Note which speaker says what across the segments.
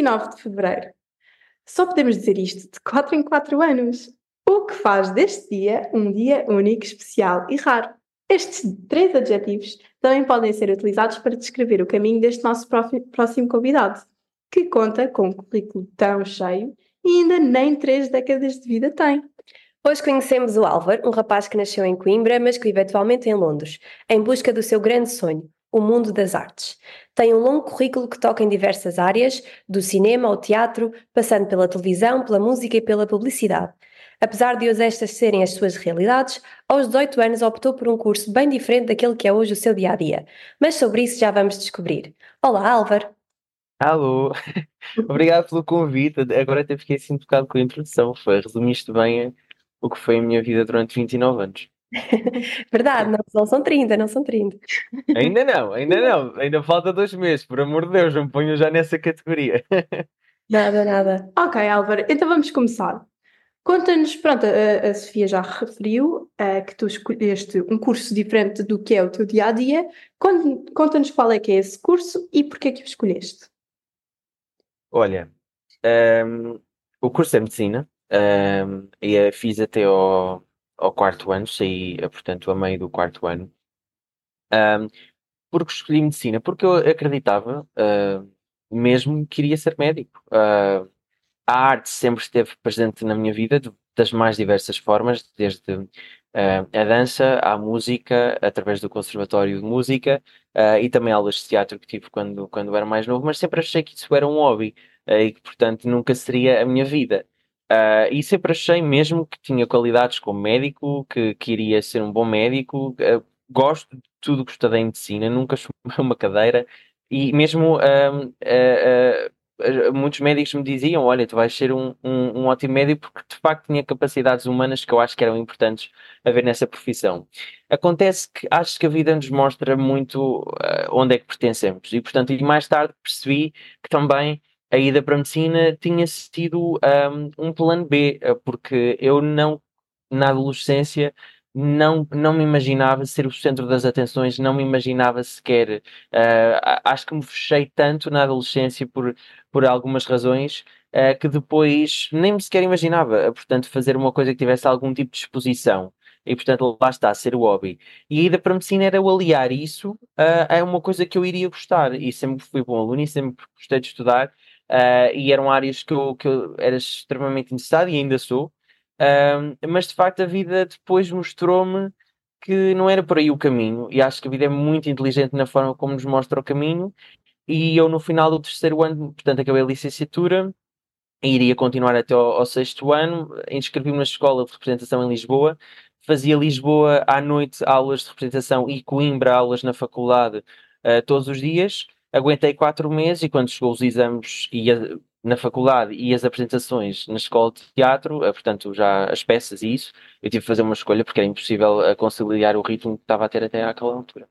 Speaker 1: é dia 29 de fevereiro. Só podemos dizer isto de 4 em 4 anos, o que faz deste dia um dia único, especial e raro. Estes três adjetivos também podem ser utilizados para descrever o caminho deste nosso próximo convidado, que conta com um currículo tão cheio e ainda nem três décadas de vida tem.
Speaker 2: Hoje conhecemos o Álvaro, um rapaz que nasceu em Coimbra, mas que vive atualmente em Londres, em busca do seu grande sonho, o mundo das artes. Tem um longo currículo que toca em diversas áreas, do cinema ao teatro, passando pela televisão, pela música e pela publicidade. Apesar de hoje estas serem as suas realidades, aos 18 anos optou por um curso bem diferente daquele que é hoje o seu dia a dia. Mas sobre isso já vamos descobrir. Olá, Álvaro!
Speaker 3: Alô, obrigado pelo convite. Agora até fiquei assim tocado com a introdução. Foi, resumiste bem o que foi a minha vida durante 29 anos.
Speaker 2: Verdade, não, não são 30, não são 30.
Speaker 3: Ainda não, ainda não. Ainda falta dois meses, por amor de Deus, não me ponho já nessa categoria.
Speaker 2: Nada, nada.
Speaker 1: Ok, Álvaro, então vamos começar. Conta-nos, pronto, a, a, Sofia já referiu uh, que tu escolheste um curso diferente do que é o teu dia a dia. Conta-nos qual é que é esse curso e porquê é que o escolheste.
Speaker 3: Olha, um, ehm, o curso é medicina um, ehm, e fiz até ao, ao quarto ano, saí, eh, portanto, a meio do quarto ano. Um, porque escolhi medicina? Porque eu acreditava uh, mesmo que queria ser médico. Uh, a arte sempre esteve presente na minha vida de, das mais diversas formas, desde uh, a dança, à música, através do Conservatório de Música uh, e também aulas de teatro que tive quando, quando era mais novo, mas sempre achei que isso era um hobby uh, e que, portanto, nunca seria a minha vida. E sempre achei mesmo que tinha qualidades como médico, que, que iria ser um bom médico. gosto de tudo que estudei em medicina, nunca chumei uma cadeira e mesmo muitos médicos me diziam: Olha, tu vais ser um, um, um, ótimo médico porque de facto tinha capacidades humanas que eu acho que eram importantes a ver nessa profissão. Acontece que acho que a vida nos mostra muito uh, onde é que pertencemos e, portanto, e mais tarde percebi que também a ida para a medicina tinha sido um, um plano B, eh, porque eu não, na adolescência, não, não me imaginava ser o centro das atenções, não me imaginava sequer. Uh, acho que me fechei tanto na adolescência por, por algumas razões uh, que depois nem me sequer imaginava. Portanto, fazer uma coisa que tivesse algum tipo de exposição. E portanto, lá está, ser o hobby. E a ida para a medicina era o aliar isso uh, a uma coisa que eu iria gostar. E sempre fui bom aluno e sempre gostei de estudar. Uh, e eram áreas que eu, que eu era extremamente interessado e ainda sou. Um, mas de facto a vida depois mostrou-me que não era por aí o caminho, e acho que a vida é muito inteligente na forma como nos mostra o caminho. E eu, no final do terceiro ano, portanto, acabei a licenciatura iria continuar até ao, ao sexto ano. Inscrevi-me na escola de representação em Lisboa, fazia Lisboa à noite aulas de representação e Coimbra aulas na faculdade uh, todos os dias. Aguentei quatro meses e quando chegou os exames e na faculdade e as apresentações na escola de teatro, eh, portanto, já as peças e isso, eu tive que fazer uma escolha porque era impossível eh, conciliar o ritmo que estava a ter até àquela altura.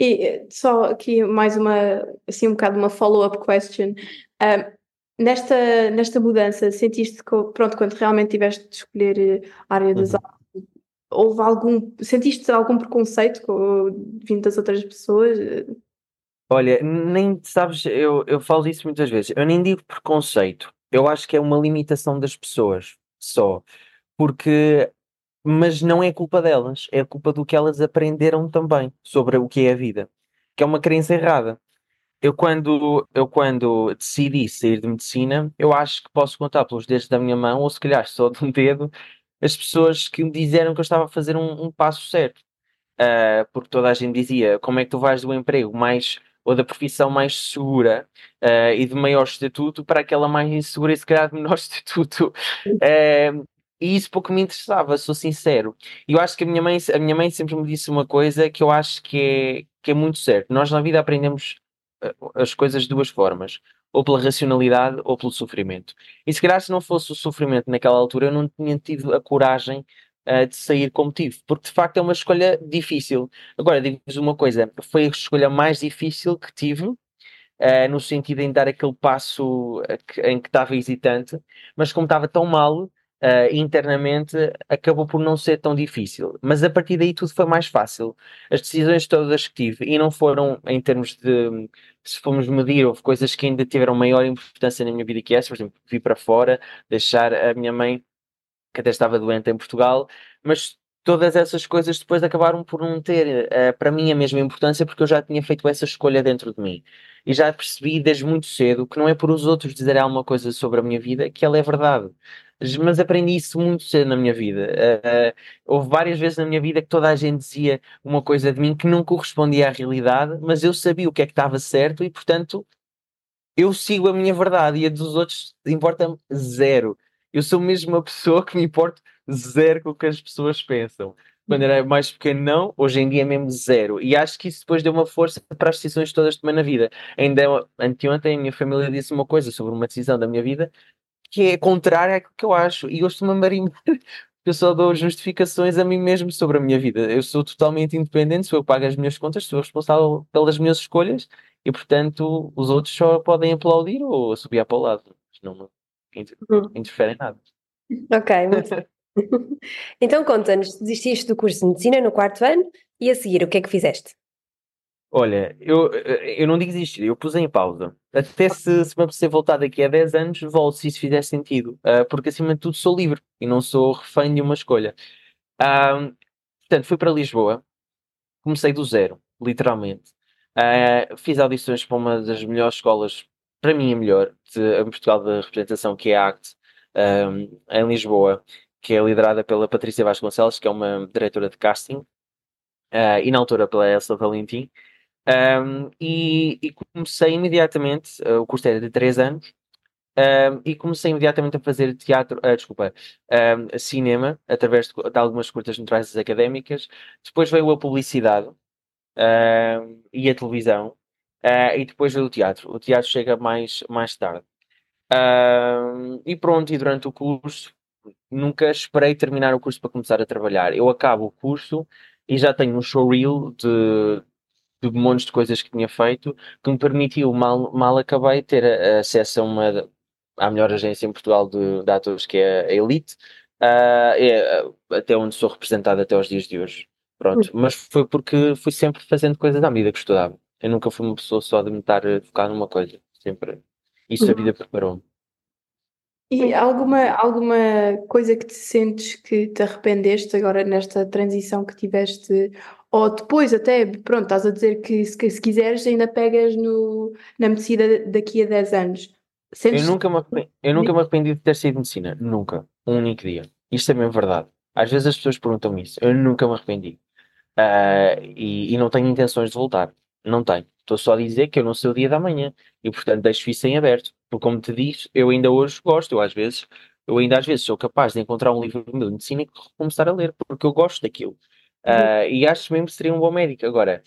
Speaker 1: E eh, só aqui mais uma, assim, um bocado uma follow-up question. Um, nesta, nesta mudança, sentiste que, pronto, quando realmente tiveste de escolher a área das uhum. artes, houve algum, sentiste algum preconceito com, vindo das outras pessoas?
Speaker 3: Olha, nem sabes, eu, eu falo isso muitas vezes. Eu nem digo preconceito. Eu acho que é uma limitação das pessoas só. Porque, mas não é culpa delas, é culpa do que elas aprenderam também sobre o que é a vida, que é uma crença errada. Eu quando, eu quando decidi sair de medicina, eu acho que posso contar pelos dedos da minha mão, ou se calhar só de um dedo, as pessoas que me disseram que eu estava a fazer um, um passo certo. Uh, porque toda a gente dizia, como é que tu vais do emprego mais ou da profissão mais segura uh, e de maior estatuto para aquela mais insegura e se calhar de menor estatuto. Uh, e isso pouco me interessava, sou sincero. E eu acho que a minha, mãe, a minha mãe sempre me disse uma coisa que eu acho que é, que é muito certo. Nós na vida aprendemos eh, as coisas de duas formas. Ou pela racionalidade ou pelo sofrimento. E se calhar se não fosse o sofrimento naquela altura, eu não tinha tido a coragem uh, de sair como tive, porque de facto é uma escolha difícil. Agora, digo-vos uma coisa: foi a escolha mais difícil que tive, uh, no sentido em dar aquele passo que, em que estava hesitante, mas como estava tão mal, uh, internamente acabou por não ser tão difícil. Mas a partir daí tudo foi mais fácil. As decisões todas que tive, e não foram em termos de, se formos medir, houve coisas que ainda tiveram maior importância na minha vida que essa, por exemplo, vir para fora, deixar a minha mãe, que até estava doente em Portugal, mas todas essas coisas depois acabaram por não ter uh, para mim a mesma importância porque eu já tinha feito essa escolha dentro de mim e já percebi desde muito cedo que não é por os outros dizerem alguma coisa sobre a minha vida que ela é verdade mas aprendi isso muito cedo na minha vida. Uh, houve várias vezes na minha vida que toda a gente dizia uma coisa de mim que não correspondia à realidade, mas eu sabia o que é que estava certo e, portanto, eu sigo a minha verdade e a dos outros importa-me zero. Eu sou mesmo uma pessoa que me importa zero com o que as pessoas pensam. Quando era mais pequeno, não, hoje em dia é mesmo zero. E acho que isso depois deu uma força para as decisões todas tomei na vida. Ainda anteontem a minha família disse uma coisa sobre uma decisão da minha vida que é contrária àquilo que eu acho. E eu estou-me a marimbar. Eu só dou justificações a mim mesmo sobre a minha vida. Eu sou totalmente independente, sou eu que pago as minhas contas, sou responsável pelas minhas escolhas e, portanto, os outros só podem aplaudir ou subir para o lado. Não uhum. interferem nada.
Speaker 2: Ok, muito Então conta-nos, desististe do curso de medicina no quarto ano e a seguir o que é que fizeste?
Speaker 3: Olha, eu, eu não digo desistir, eu pus em pausa. Até se, se me apetecer voltar daqui a 10 anos, volto se isso fizer sentido. Uh, porque acima de tudo sou livre e não sou refém de uma escolha. Uh, portanto, fui para Lisboa, comecei do zero, literalmente. Uh, fiz audições para uma das melhores escolas, para mim a melhor, de, Portugal de representação, que é a ACT, em Lisboa, que é liderada pela Patrícia Vasconcelos, que é uma diretora de casting, e na altura pela Elsa Valentim. Um, e, e, comecei imediatamente, uh, o curso era de 3 anos, um, e comecei imediatamente a fazer teatro, uh, desculpa, um, cinema, através de, de algumas curtas metragens académicas. Depois veio a publicidade e a televisão, uh, e depois veio o teatro. O teatro chega mais, mais tarde. e pronto, e durante o curso, nunca esperei terminar o curso para começar a trabalhar. Eu acabo o curso e já tenho um showreel de de montes de coisas que tinha feito, que me permitiu, mal, mal acabei, ter acesso a uma, à melhor agência em Portugal de, de atores, que é a Elite, uh, é, até onde sou representado até aos dias de hoje. Pronto, uhum. mas foi porque fui sempre fazendo coisas à medida que estudava. Eu nunca fui uma pessoa só de me estar a focar numa coisa, sempre. Isso uhum. a vida preparou-me.
Speaker 1: E alguma, alguma coisa que te sentes que te arrependeste agora nesta transição que tiveste ou depois até, pronto, estás a dizer que se, se quiseres ainda pegas no, na medicina daqui a 10 anos.
Speaker 3: Sentes... Eu, nunca me arrependi, eu nunca me arrependi de ter sido medicina. Nunca. Um único dia. Isto é mesmo verdade. Às vezes as pessoas perguntam-me isso. Eu nunca me arrependi. Uh, e, e, não tenho intenções de voltar. Não tenho. Estou só a dizer que eu não sei o dia da manhã. E portanto deixo isso em aberto. Porque como te disse, eu ainda hoje gosto. Eu às vezes, eu ainda às vezes sou capaz de encontrar um livro de medicina e começar a ler. Porque eu gosto daquilo. Uh, e acho mesmo que seria um bom médico. Agora,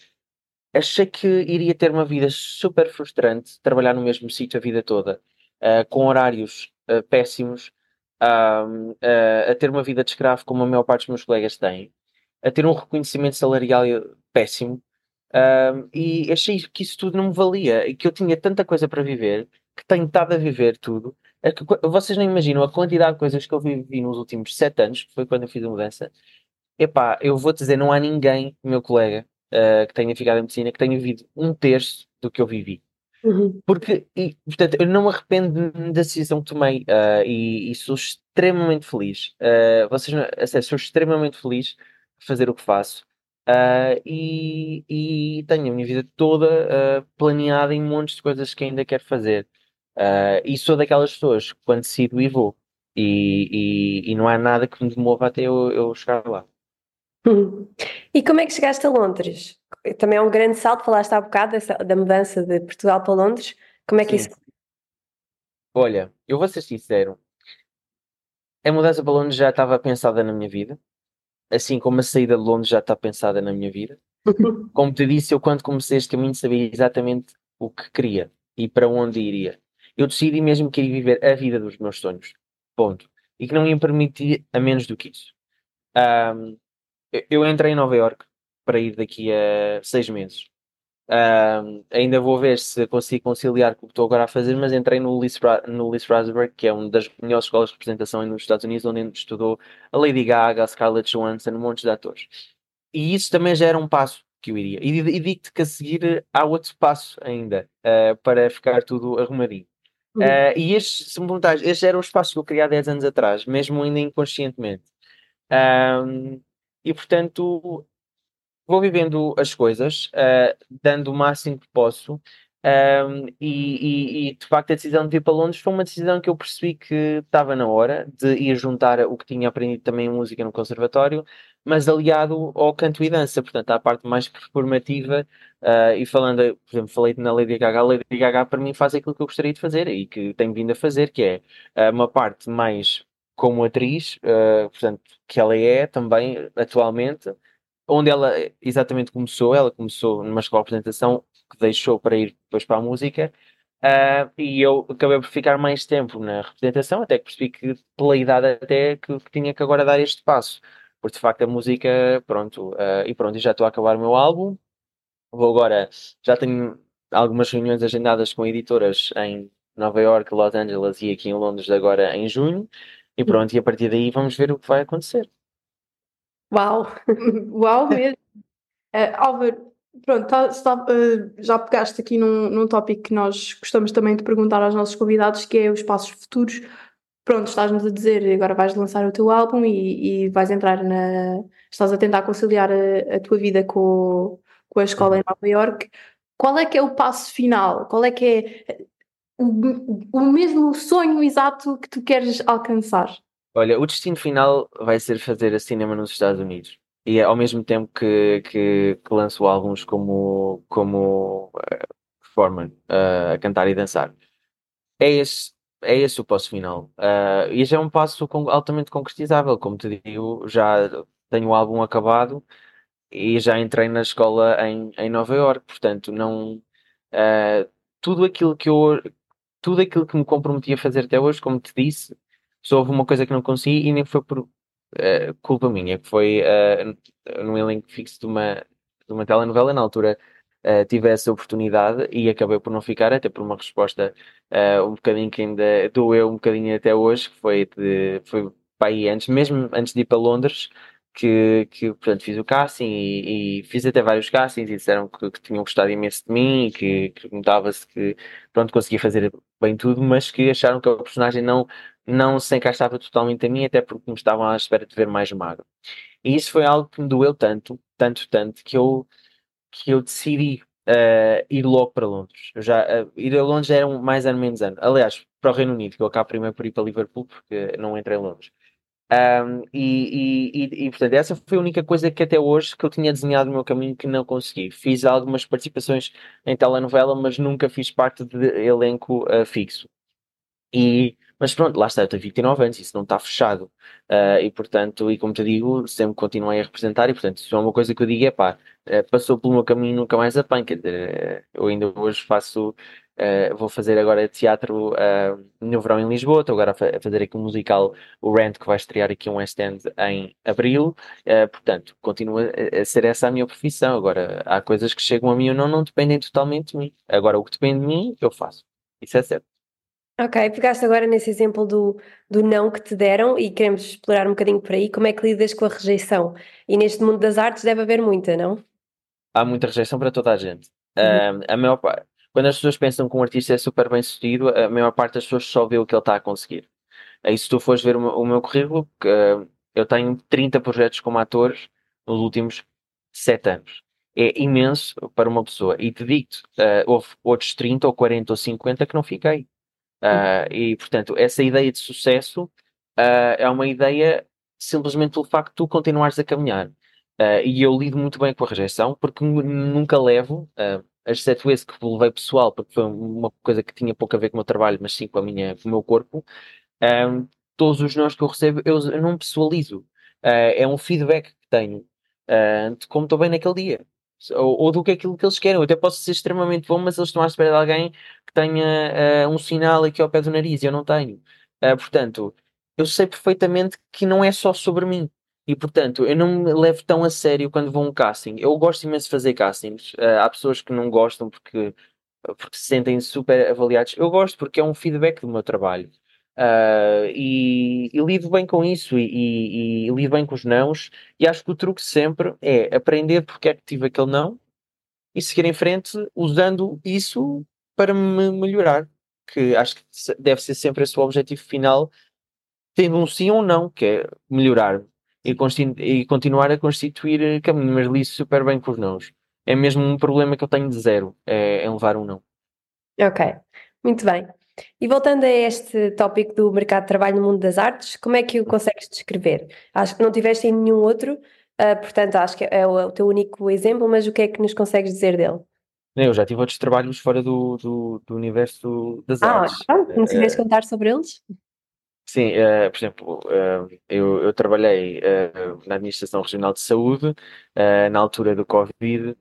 Speaker 3: achei que iria ter uma vida super frustrante, trabalhar no mesmo sítio a vida toda, uh, com horários uh, péssimos, a ter uma vida de escravo como a maior parte dos meus colegas têm, a ter um reconhecimento salarial péssimo. E achei que isso tudo não me valia e que eu tinha tanta coisa para viver que tenho estado a viver tudo. É que, vocês não imaginam a quantidade de coisas que eu vivi nos últimos sete anos, que foi quando eu fiz a mudança, Epá, eu vou-te dizer, não há ninguém, meu colega, uh, que tenha ficado em medicina, que tenha vivido um terço do que eu vivi. Uhum. Porque, e, portanto, eu não me arrependo da decisão que tomei uh, e, e, sou extremamente feliz. Uh, vocês, assim, sou extremamente feliz de fazer o que faço. Uh, e, e, tenho a minha vida toda planeada em montes de coisas que ainda quero fazer. e sou daquelas pessoas que quando decido e vou. E, e, não há nada que me demova até eu, eu chegar lá.
Speaker 2: E como é que chegaste a Londres? Também é um grande salto, falaste há bocado dessa, da mudança de Portugal para Londres. Como é que Sim. isso.
Speaker 3: Olha, eu vou ser sincero. A mudança para Londres já estava pensada na minha vida. Assim como a saída de Londres já está pensada na minha vida. Como te disse, eu quando comecei este caminho sabia exatamente o que queria e para onde iria. Eu decidi mesmo que iria viver a vida dos meus sonhos. Ponto. E que não ia permitir a menos do que isso. Um, eu entrei em Nova York para ir daqui a seis meses. Ainda vou ver se consigo conciliar com o que estou agora a fazer, mas entrei no Lee, no que é uma das melhores escolas de representação nos Estados Unidos, onde estudou a Lady Gaga, a Scarlett Johansson, um monte de atores. E isso também já era um passo que eu iria. E, e digo-te que a seguir há outro passo ainda, uh, para ficar tudo arrumadinho. Uhum. Uh, e estes, se me perguntares, estes eram os passos que eu queria há 10 anos atrás, mesmo ainda inconscientemente. Um, e portanto, vou vivendo as coisas, uh, dando o máximo que posso. Um, e, e, e, de facto a decisão de ir para Londres foi uma decisão que eu percebi que estava na hora de ir juntar o que tinha aprendido também em música no conservatório, mas aliado ao canto e dança, portanto à parte mais performativa uh, e falando, por exemplo, falei na Lady Gaga, a Lady Gaga para mim faz aquilo que eu gostaria de fazer e que tenho vindo a fazer, que é uh, uma parte mais como atriz, uh, portanto, que ela é também atualmente, onde ela exatamente começou, ela começou numa escola de apresentação que deixou para ir depois para a música, uh, e eu acabei por ficar mais tempo na representação, até que percebi que pela idade até que, que tinha que agora dar este passo, porque de facto a música, pronto, uh, e pronto, já estou a acabar o meu álbum, vou agora, já tenho algumas reuniões agendadas com editoras em Nova York, Los Angeles e aqui em Londres agora em junho, e pronto, e a partir daí vamos ver o que vai acontecer.
Speaker 1: Uau! Uau mesmo! Uh, Álvaro, pronto, tá, tá, uh, já pegaste aqui num, num tópico que nós gostamos também de perguntar aos nossos convidados, que é os passos futuros. Pronto, estás-nos a dizer, agora vais lançar o teu álbum e, e vais entrar na. Estás a tentar conciliar a, a tua vida com, com a escola em Nova York. Qual é que é o passo final? Qual é que é o, o mesmo sonho exato que tu queres alcançar?
Speaker 3: Olha, o destino final vai ser fazer cinema nos Estados Unidos. E é ao mesmo tempo que, que, que lanço álbuns como, como uh, performer, uh, a cantar e dançar. É esse, é esse o passo final. Uh, e já é um passo altamente concretizável. Como te digo, já tenho o álbum acabado e já entrei na escola em, em Nova York. Portanto, não. Uh, tudo aquilo que eu tudo aquilo que me comprometi a fazer até hoje, como te disse, só houve uma coisa que não consegui e nem foi por uh, culpa minha, que foi uh, no elenco fixo de uma, de uma telenovela. Na altura uh, tive essa oportunidade e acabei por não ficar, até por uma resposta uh, um bocadinho que ainda doeu um bocadinho até hoje, que foi, de, foi para aí antes, mesmo antes de ir para Londres, que, que portanto, fiz o casting e, e, fiz até vários castings e disseram que, que tinham gostado imenso de mim que, que notava-se que pronto, conseguia fazer bem tudo, mas que acharam que a personagem não, não se encaixava totalmente a mim, até porque me estavam à espera de ver mais magro. E isso foi algo que me doeu tanto, tanto, tanto, que eu, que eu decidi uh, ir logo para Londres. Eu já, uh, ir a Londres era um, mais ano menos ano. Aliás, para o Reino Unido, que eu acabo primeiro por ir para Liverpool, porque não entrei em Londres. Um, e, e, e, portanto, essa foi a única coisa que até hoje que eu tinha desenhado no meu caminho que não consegui. Fiz algumas participações em telenovela, mas nunca fiz parte de elenco uh, fixo. E, mas pronto, lá está, eu tenho 29 anos, isso não está fechado. Uh, e portanto, e como te digo, sempre continuei a representar, e portanto, isso é uma coisa que eu digo: é pá, uh, passou pelo meu caminho, nunca mais. Quer dizer, eu ainda hoje faço Uh, vou fazer agora teatro uh, no verão em Lisboa, estou agora a, fa a, fazer aqui um musical, o Rent, que vai estrear aqui um West End em Abril, uh, portanto, continua a ser essa a minha profissão. Agora, há coisas que chegam a mim ou não, não dependem totalmente de mim. Agora, o que depende de mim, eu faço. Isso é certo.
Speaker 2: Ok, pegaste agora nesse exemplo do, do não que te deram e queremos explorar um bocadinho por aí. Como é que lidas com a rejeição? E neste mundo das artes deve haver muita, não?
Speaker 3: Há muita rejeição para toda a gente. Uhum. a maior parte quando as pessoas pensam que um artista é super bem sucedido, a maior parte das pessoas só vê o que ele está a conseguir. Aí, se tu fores ver o meu, currículo, eu tenho 30 projetos como ator nos últimos 7 anos. É imenso para uma pessoa. E te digo, uh, houve outros 30 ou 40 ou 50 que não fiquei. Uh, e, portanto, essa ideia de sucesso é uma ideia simplesmente pelo facto de tu continuares a caminhar. e eu lido muito bem com a rejeição, porque nunca levo, exceto esse que levei pessoal, porque foi uma coisa que tinha pouco a ver com o meu trabalho, mas sim com, a minha, com o meu corpo, todos os nós que eu recebo, eu, eu não pessoalizo. Uh, é um feedback que tenho uh, de como estou bem naquele dia. Ou, ou, do que é aquilo que eles querem. Eu até posso ser extremamente bom, mas eles estão à espera de alguém tenha uh, um sinal aqui ao pé do nariz e eu não tenho. portanto, eu sei perfeitamente que não é só sobre mim. E portanto, eu não me levo tão a sério quando vou a um casting. Eu gosto imenso de fazer castings. Uh, há pessoas que não gostam porque, porque se sentem super avaliados. Eu gosto porque é um feedback do meu trabalho. Uh, e, e, lido bem com isso e, e, e, lido bem com os nãos. E acho que o truque sempre é aprender porque é que tive aquele não e seguir em frente usando isso para me melhorar. Que acho que deve ser sempre esse o objetivo final, tendo um sim ou não, que é melhorar e, e continuar a constituir caminho, mas li super bem com os nãos. É mesmo um problema que eu tenho de zero, é, é levar um não.
Speaker 2: Ok, muito bem. E voltando a este tópico do mercado de trabalho no mundo das artes, como é que o consegues descrever? Acho que não tiveste em nenhum outro, uh, portanto acho que é é o, teu único exemplo, mas o que é que nos consegues dizer dele?
Speaker 3: Eu já tive outros trabalhos fora do, do, do universo das
Speaker 2: ah,
Speaker 3: artes.
Speaker 2: Ah, não uh, contar sobre eles?
Speaker 3: Sim, uh, por exemplo, uh, eu, eu, trabalhei uh, na Administração Regional de Saúde na altura do Covid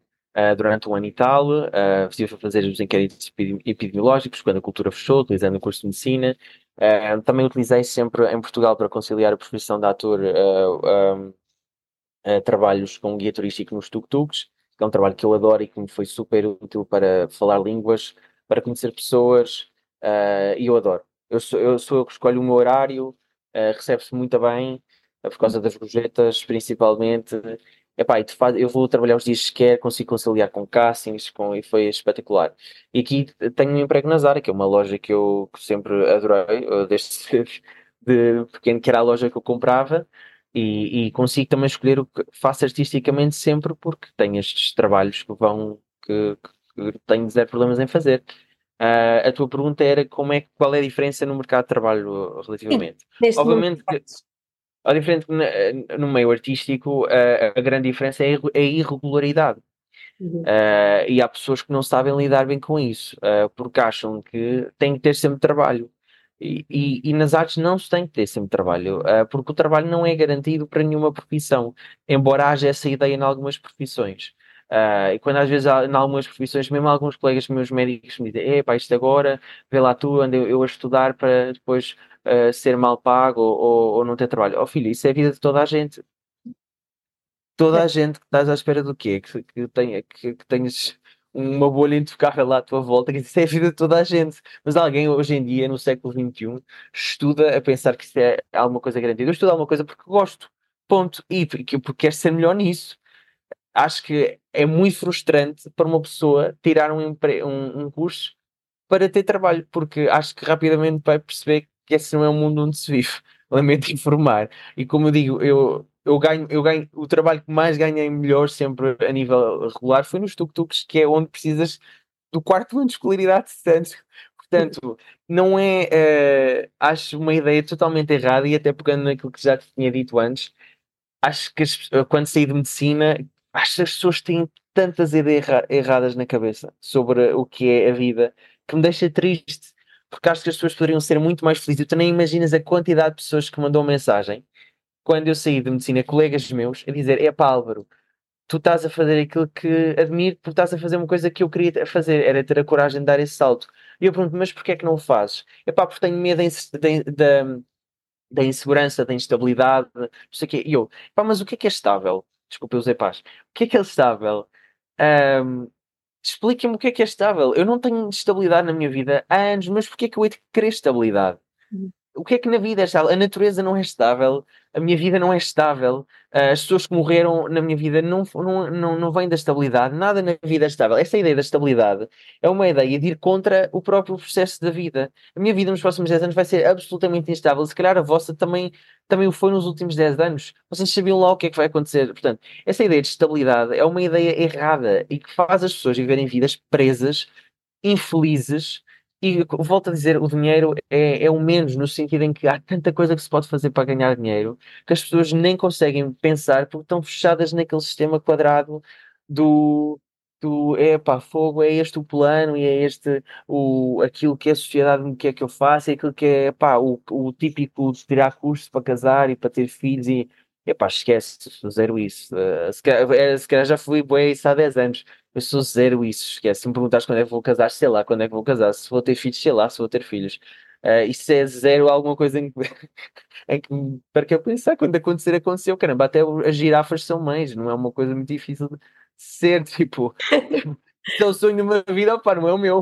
Speaker 3: durante um ano e tal. Uh, estive a fazer os inquéritos epidemiológicos quando a cultura fechou, utilizando o curso de medicina. também utilizei sempre em Portugal para conciliar a profissão de ator trabalhos com guia turístico nos tuk-tuks, que é um trabalho que eu adoro e que me foi super útil para falar línguas, para conhecer pessoas, e eu adoro eu sou, eu sou eu que escolho o meu horário, uh, recebe-se muito bem, uh, por causa das gorjetas, principalmente. Epá, e faz, eu vou trabalhar os dias que quer, consigo conciliar com castings, com, e foi espetacular. E aqui tenho um emprego na Zara, que é uma loja que eu sempre adorei, desde de pequeno, que era a loja que eu comprava, e, e, consigo também escolher o que faço artisticamente sempre, porque tenho estes trabalhos que vão, que, que tenho zero problemas em fazer. Uh, a tua pergunta era como é, qual é a diferença no mercado de trabalho relativamente. Sim, Obviamente que a diferença no meio artístico, uh, a grande diferença é a irregularidade. Uhum. Uh, e há pessoas que não sabem lidar bem com isso, porque acham que têm que ter sempre trabalho. E, e, e, nas artes não se tem que ter sempre trabalho, porque o trabalho não é garantido para nenhuma profissão, embora haja essa ideia em algumas profissões. Uh, e quando às vezes, há, em algumas profissões, mesmo alguns colegas meus médicos me dizem: Epá, isto agora, vê lá tu, ando eu, eu a estudar para depois uh, ser mal pago ou, ou, ou, não ter trabalho. Oh filho, isso é a vida de toda a gente. Toda a gente que estás à espera do quê? Que, que, tenha, que, que tenhas uma bolha intocável à tua volta, que isso é a vida de toda a gente. Mas alguém hoje em dia, no século XXI, estuda a pensar que isso é alguma coisa garantida. Eu estudo alguma coisa porque gosto. Ponto. E porque, porque quero ser melhor nisso acho que é muito frustrante para uma pessoa tirar um, um, um curso para ter trabalho, porque acho que rapidamente vai perceber que esse não é o mundo onde se vive. Lamento informar. E como eu digo, eu, eu ganho, eu ganho, o trabalho que mais ganhei melhor sempre a nível regular foi nos tuk-tuks, que é onde precisas do quarto ano de escolaridade de Portanto, não é, uh, acho uma ideia totalmente errada e até pegando naquilo que já te tinha dito antes, acho que as, quando saí de medicina acho que as pessoas têm tantas ideias erradas na cabeça sobre o que é a vida que me deixa triste, porque acho que as pessoas poderiam ser muito mais felizes. Tu nem imaginas a quantidade de pessoas que mandou mensagem quando eu saí de medicina, colegas meus, a dizer: É pá, Álvaro, tu estás a fazer aquilo que admiro, porque estás a fazer uma coisa que eu queria fazer, era ter a coragem de dar esse salto. E eu pergunto: Mas porquê é que não o fazes? É pá, porque tenho medo da, da insegurança, da instabilidade, não sei o quê. E eu: Pá, mas o que é que é estável? Desculpa, eu usei paz. O que é que é estável? Um, Expliquem-me o que é que é estável. Eu não tenho estabilidade na minha vida há anos, mas porquê é que eu hei de querer estabilidade? Uhum. O que é que na vida é estável? A natureza não é estável, a minha vida não é estável, as pessoas que morreram na minha vida não, não, não, não vêm da estabilidade, nada na vida é estável. Essa ideia da estabilidade é uma ideia de ir contra o próprio processo da vida. A minha vida nos próximos 10 anos vai ser absolutamente instável, se calhar a vossa também, também o foi nos últimos 10 anos. Vocês sabiam lá o que é que vai acontecer. Portanto, essa ideia de estabilidade é uma ideia errada e que faz as pessoas viverem vidas presas, infelizes e volto a dizer, o dinheiro é, é o menos, no sentido em que há tanta coisa que se pode fazer para ganhar dinheiro que as pessoas nem conseguem pensar porque estão fechadas naquele sistema quadrado do, do é pá, fogo, é este o plano e é este o, aquilo que a sociedade me quer que eu faça, é aquilo que é pá, o, o típico de tirar curso para casar e para ter filhos e Epá, esquece, zero isso. Uh, se, calhar, eh, se calhar já fui bem isso há 10 anos. Eu sou zero isso, esquece. Se me perguntares quando é que vou casar, sei lá quando é que vou casar. Se vou ter filhos, sei lá se vou ter filhos. Uh, isso é zero alguma coisa em que, em que para que eu pensar quando acontecer, aconteceu. Caramba, até as girafas são mães, não é uma coisa muito difícil de ser, tipo, se é o sonho de uma vida, opa, não é o meu.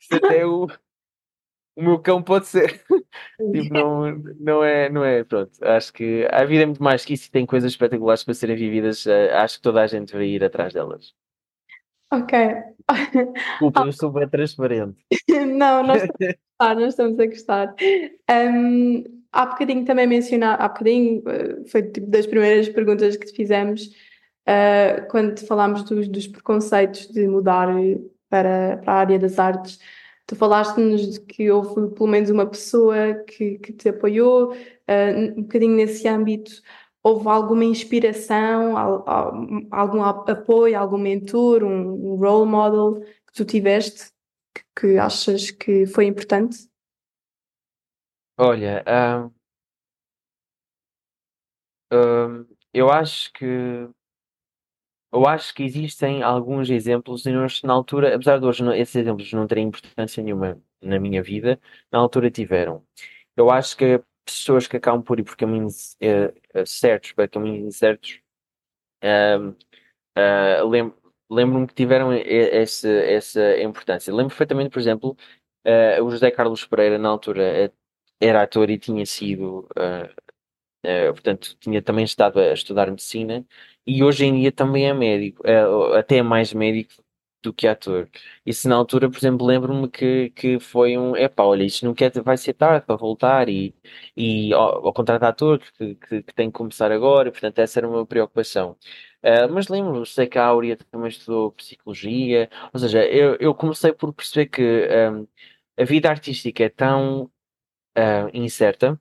Speaker 3: Isso até o, o meu cão pode ser. tipo, não, não, é, não é, pronto. Acho que a vida é muito mais que isso e tem coisas espetaculares para serem vividas. Uh, acho que toda a gente vai ir atrás delas.
Speaker 1: Ok.
Speaker 3: Desculpa, eu sou bem transparente.
Speaker 1: não, nós estamos a gostar, nós estamos a gostar. Um, há bocadinho também mencionar, há bocadinho, eh, foi tipo das primeiras perguntas que te fizemos, uh, quando falámos dos, dos preconceitos de mudar para, para a área das artes. Tu falaste-nos de que houve pelo menos uma pessoa que, que te apoiou, uh, um bocadinho nesse âmbito houve alguma inspiração, algum apoio, algum mentor, um role model que tu tiveste que, que achas que foi importante?
Speaker 3: Olha, um, um, eu acho que eu acho que existem alguns exemplos e nós, na altura, apesar de hoje não, esses exemplos não terem importância nenhuma na minha vida, na altura tiveram. Eu acho que pessoas que acabam por ir por caminhos uh, certos para caminhos incertos, uh, uh, lembro, lembro-me que tiveram essa, essa importância. Lembro perfeitamente, por exemplo, uh, o José Carlos Pereira, na altura, era ator e tinha sido, portanto, tinha também estado a estudar medicina e hoje em dia também é médico, até é mais médico do que ator. E se na altura, por exemplo, lembro-me que, que foi um, epá, olha, isto não quer, vai ser tarde para voltar e, e ao, ao contratar ator que, que, que, tem que começar agora, portanto essa era uma preocupação. Uh, mas lembro-me, sei que a Áurea também estudou Psicologia, ou seja, eu, eu comecei por perceber que um, a vida artística é tão uh, incerta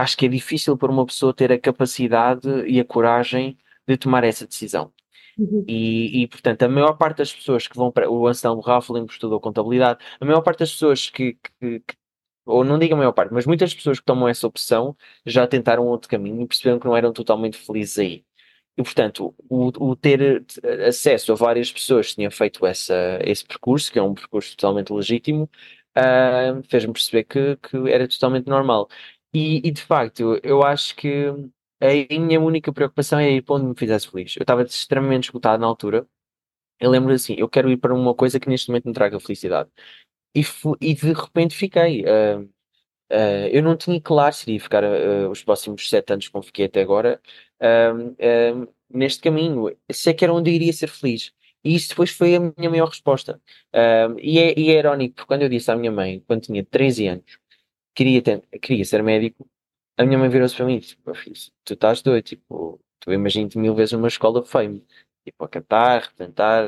Speaker 3: acho que é difícil para uma pessoa ter a capacidade e a coragem de tomar essa decisão. Uhum. E, e, portanto, a maior parte das pessoas que vão para. O Anselmo lembro estudou contabilidade. A maior parte das pessoas que, que, que, Ou não digo a maior parte, mas muitas pessoas que tomam essa opção já tentaram outro caminho e perceberam que não eram totalmente felizes aí. E, portanto, o, o ter acesso a várias pessoas que tinham feito essa, esse percurso, que é um percurso totalmente legítimo, uh, fez-me perceber que, que era totalmente normal. E, e, de facto, eu acho que a minha única preocupação é ir para onde me fizesse feliz. Eu estava extremamente esgotado na altura. Eu lembro assim, eu quero ir para uma coisa que neste momento me traga felicidade. E, e de repente fiquei. Uh, uh, eu não tinha claro se iria ficar uh, os próximos sete anos como fiquei até agora neste caminho. Sei que era onde eu iria ser feliz. E isso depois foi a minha maior resposta. e, é, e é irónico, porque quando eu disse à minha mãe, quando tinha 13 anos, queria, ter, queria ser médico, a minha mãe virou-se para mim tipo, filho, tu estás doido, tipo, tu imagino-te mil vezes numa escola fame, tipo, a cantar, representar,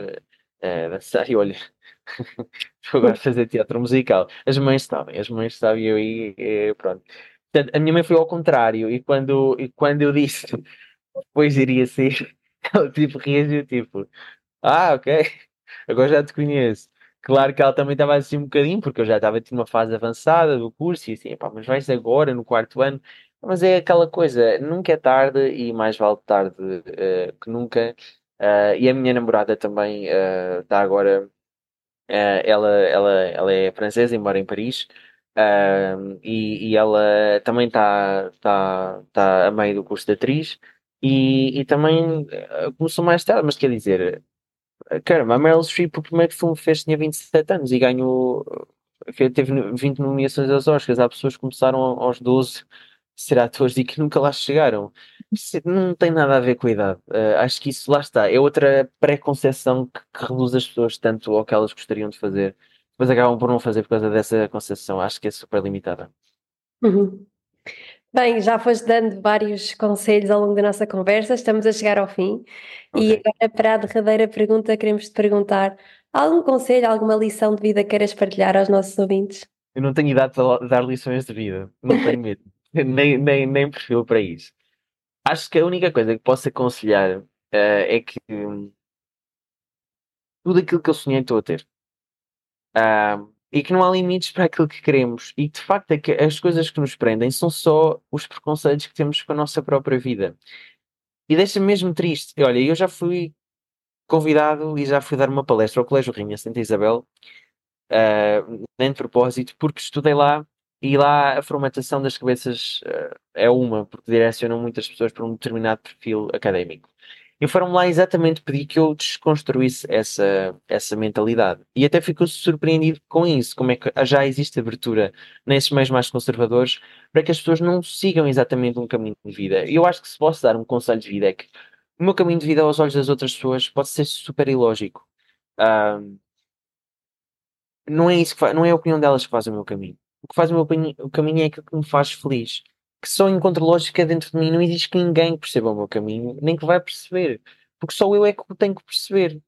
Speaker 3: a dançar, e olha, tu agora fazer teatro musical. As mães sabem, as mães sabem, eu e, e pronto. Portanto, a minha mãe foi ao contrário, e quando, e quando eu disse depois iria ser, ela tipo reagiu, tipo, ah, ok, agora já te conheço. Claro que ela também estava assim um bocadinho, porque eu já estava em uma fase avançada do curso e assim, pá, mas vais agora no quarto ano. Mas é aquela coisa, nunca é tarde e mais vale tarde uh, que nunca. Uh, e a minha namorada também uh, está agora, ela, ela, ela é francesa e mora em Paris. E, e, ela também está tá, tá a meio do curso de atriz e, e também começou mais tarde, mas quer dizer, Caramba, a Meryl Streep, o primeiro filme que fez tinha 27 anos e ganhou. Teve 20 nomeações aos Oscars. Há pessoas que começaram aos 12 a ser atores e que nunca lá chegaram. Isso não tem nada a ver com a idade. Uh, acho que isso lá está. É outra pré-conceção que, que, reduz as pessoas tanto ao que elas gostariam de fazer. Depois acabam por não fazer por causa dessa conceção. Acho que é super limitada.
Speaker 2: Uhum. Bem, já foste dando vários conselhos ao longo da nossa conversa, estamos a chegar ao fim. Okay. E agora, para a derradeira pergunta, queremos te perguntar: algum conselho, alguma lição de vida queiras partilhar aos nossos ouvintes?
Speaker 3: Eu não tenho idade para dar lições de vida, não tenho medo, nem, nem, nem perfil para isso. Acho que a única coisa que posso aconselhar uh, é que tudo aquilo que eu sonhei estou a ter. Uh, e que não há limites para aquilo que queremos. E de facto é que as coisas que nos prendem são só os preconceitos que temos com a nossa própria vida. E deixa-me mesmo triste. Olha, eu já fui convidado e já fui dar uma palestra ao Colégio Rinha Santa Isabel, uh, nem de propósito, porque estudei lá E lá a formatação das cabeças uh, é uma, porque direcionam muitas pessoas para um determinado perfil académico. E foram lá exatamente pedir que eu desconstruísse essa, essa mentalidade. E até ficou surpreendido com isso, como é que já existe abertura nesses meios mais conservadores para que as pessoas não sigam exatamente um caminho de vida. Eu acho que se posso dar um conselho de vida é que o meu caminho de vida aos olhos das outras pessoas pode ser super ilógico. Não é isso que não é a opinião delas que faz o meu caminho. O que faz o meu o caminho é aquilo que me faz feliz. Que só encontro lógica dentro de mim. Não existe ninguém que perceba o meu caminho, nem que vai perceber. Porque só eu é que tenho que perceber.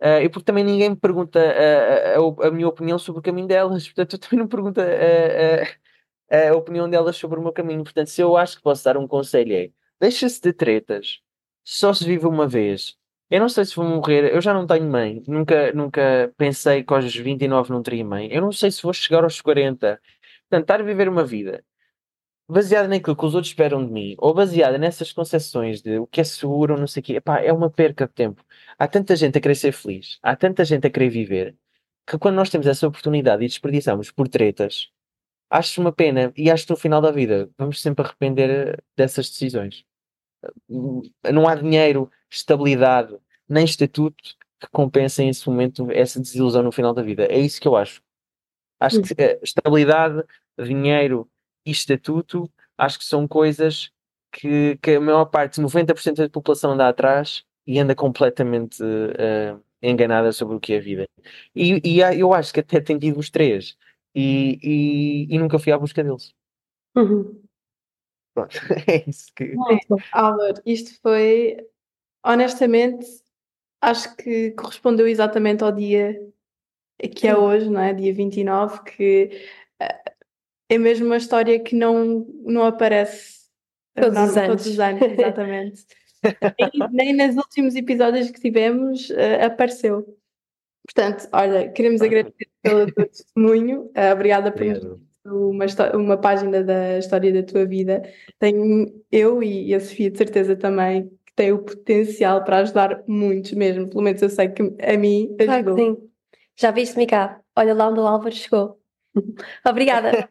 Speaker 3: Uh, e porque também ninguém me pergunta uh, a, a, minha opinião sobre o caminho delas. Portanto, eu também não pergunto a, a, opinião delas sobre o meu caminho. Portanto, se eu acho que posso dar um conselho é deixa-se de tretas. Só se vive uma vez. Eu não sei se vou morrer, eu já não tenho mãe, nunca, nunca pensei que aos 29 não teria mãe. Eu não sei se vou chegar aos 40. Portanto, estar a viver uma vida baseada naquilo que os outros esperam de mim, ou baseada nessas concepções de o que é seguro ou não sei o quê, epá, é uma perca de tempo. Há tanta gente a querer ser feliz, há tanta gente a querer viver, que quando nós temos essa oportunidade e desperdiçamos por tretas, acho uma pena e acho que no final da vida vamos sempre arrepender dessas decisões. Não há dinheiro, estabilidade, nem estatuto que compensem esse momento, essa desilusão no final da vida. É isso que eu acho. Acho que eh, estabilidade, dinheiro e estatuto, acho que são coisas que, que a maior parte, 90% da população anda atrás e anda completamente uh, enganada sobre o que é a vida. E, e eu acho que até tem tido os três e, e, e nunca fui à busca deles.
Speaker 1: Uhum.
Speaker 3: Pronto, é isso que.
Speaker 1: Álvaro, isto foi honestamente, acho que correspondeu exatamente ao dia que é hoje, não é? Dia 29, que eh, é mesmo uma história que não, não aparece
Speaker 2: todos, não, os,
Speaker 1: todos
Speaker 2: anos.
Speaker 1: os anos, exatamente. nem, nem nos últimos episódios que tivemos uh, apareceu. Portanto, olha, queremos agradecer pelo teu testemunho. Uh, obrigada por uma, uma página da história da tua vida. Tenho eu e a Sofia de certeza também tem o potencial para ajudar muitos mesmo. Pelo menos eu sei que a mim ajudou.
Speaker 2: Claro sim. Já viste, Mica? Olha lá onde o Álvaro chegou. Obrigada.